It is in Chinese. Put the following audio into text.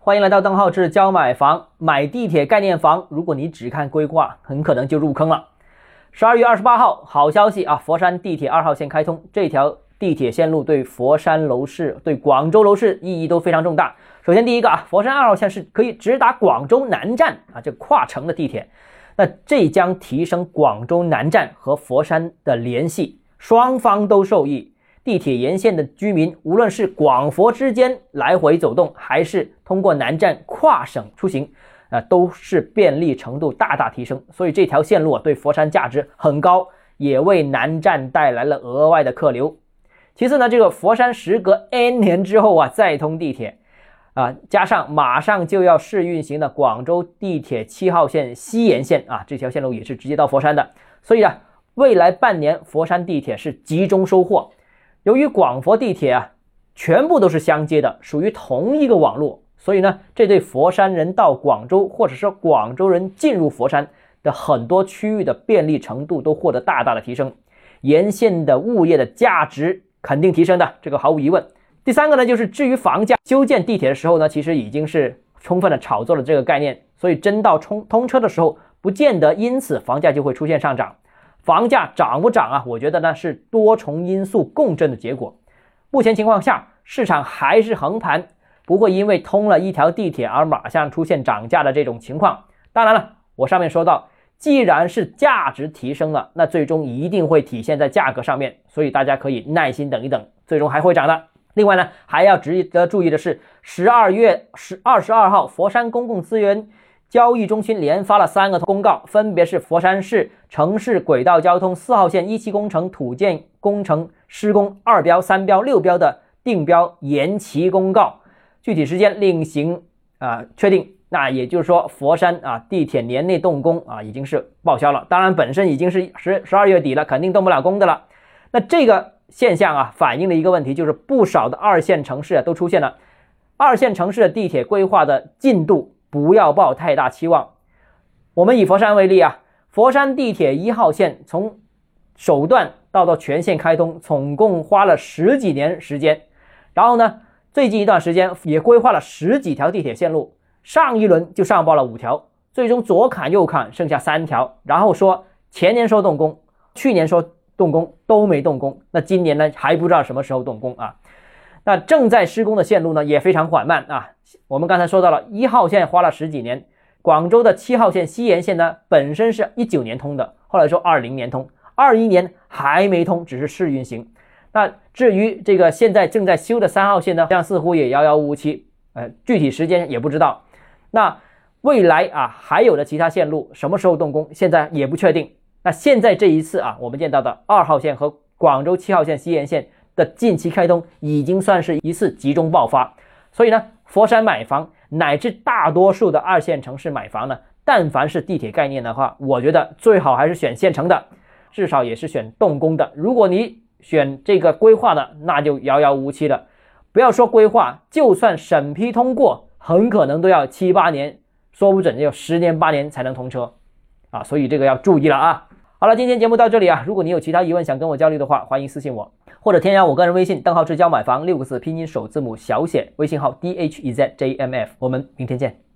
欢迎来到邓浩志教买房。买地铁概念房，如果你只看规划，很可能就入坑了。十二月二十八号，好消息啊！佛山地铁二号线开通，这条地铁线路对佛山楼市、对广州楼市意义都非常重大。首先，第一个啊，佛山二号线是可以直达广州南站啊，这跨城的地铁，那这将提升广州南站和佛山的联系，双方都受益。地铁沿线的居民，无论是广佛之间来回走动，还是通过南站跨省出行，啊，都是便利程度大大提升。所以这条线路啊，对佛山价值很高，也为南站带来了额外的客流。其次呢，这个佛山时隔 N 年之后啊，再通地铁，啊，加上马上就要试运行的广州地铁七号线西延线啊，这条线路也是直接到佛山的。所以啊，未来半年佛山地铁是集中收获。由于广佛地铁啊，全部都是相接的，属于同一个网络，所以呢，这对佛山人到广州，或者说广州人进入佛山的很多区域的便利程度都获得大大的提升，沿线的物业的价值肯定提升的，这个毫无疑问。第三个呢，就是至于房价，修建地铁的时候呢，其实已经是充分的炒作了这个概念，所以真到通通车的时候，不见得因此房价就会出现上涨。房价涨不涨啊？我觉得呢是多重因素共振的结果。目前情况下，市场还是横盘，不会因为通了一条地铁而马上出现涨价的这种情况。当然了，我上面说到，既然是价值提升了，那最终一定会体现在价格上面，所以大家可以耐心等一等，最终还会涨的。另外呢，还要值得注意的是，十二月十二十二号，佛山公共资源。交易中心连发了三个公告，分别是佛山市城市轨道交通四号线一期工程土建工程施工二标、三标、六标的定标延期公告，具体时间另行啊确定。那也就是说，佛山啊地铁年内动工啊已经是报销了。当然，本身已经是十十二月底了，肯定动不了工的了。那这个现象啊，反映了一个问题，就是不少的二线城市啊都出现了二线城市的地铁规划的进度。不要抱太大期望。我们以佛山为例啊，佛山地铁一号线从首段到到全线开通，总共花了十几年时间。然后呢，最近一段时间也规划了十几条地铁线路，上一轮就上报了五条，最终左砍右砍，剩下三条。然后说前年说动工，去年说动工都没动工，那今年呢还不知道什么时候动工啊？那正在施工的线路呢也非常缓慢啊。我们刚才说到了一号线花了十几年，广州的七号线西延线呢，本身是一九年通的，后来说二零年通，二一年还没通，只是试运行。那至于这个现在正在修的三号线呢，这样似乎也遥遥无期，呃，具体时间也不知道。那未来啊，还有的其他线路什么时候动工，现在也不确定。那现在这一次啊，我们见到的二号线和广州七号线西延线。的近期开通已经算是一次集中爆发，所以呢，佛山买房乃至大多数的二线城市买房呢，但凡是地铁概念的话，我觉得最好还是选现成的，至少也是选动工的。如果你选这个规划的，那就遥遥无期了。不要说规划，就算审批通过，很可能都要七八年，说不准要十年八年才能通车啊！所以这个要注意了啊！好了，今天节目到这里啊，如果你有其他疑问想跟我交流的话，欢迎私信我。或者添加我个人微信，邓浩志教买房六个字拼音首字母小写，微信号 d h e z j m f，我们明天见。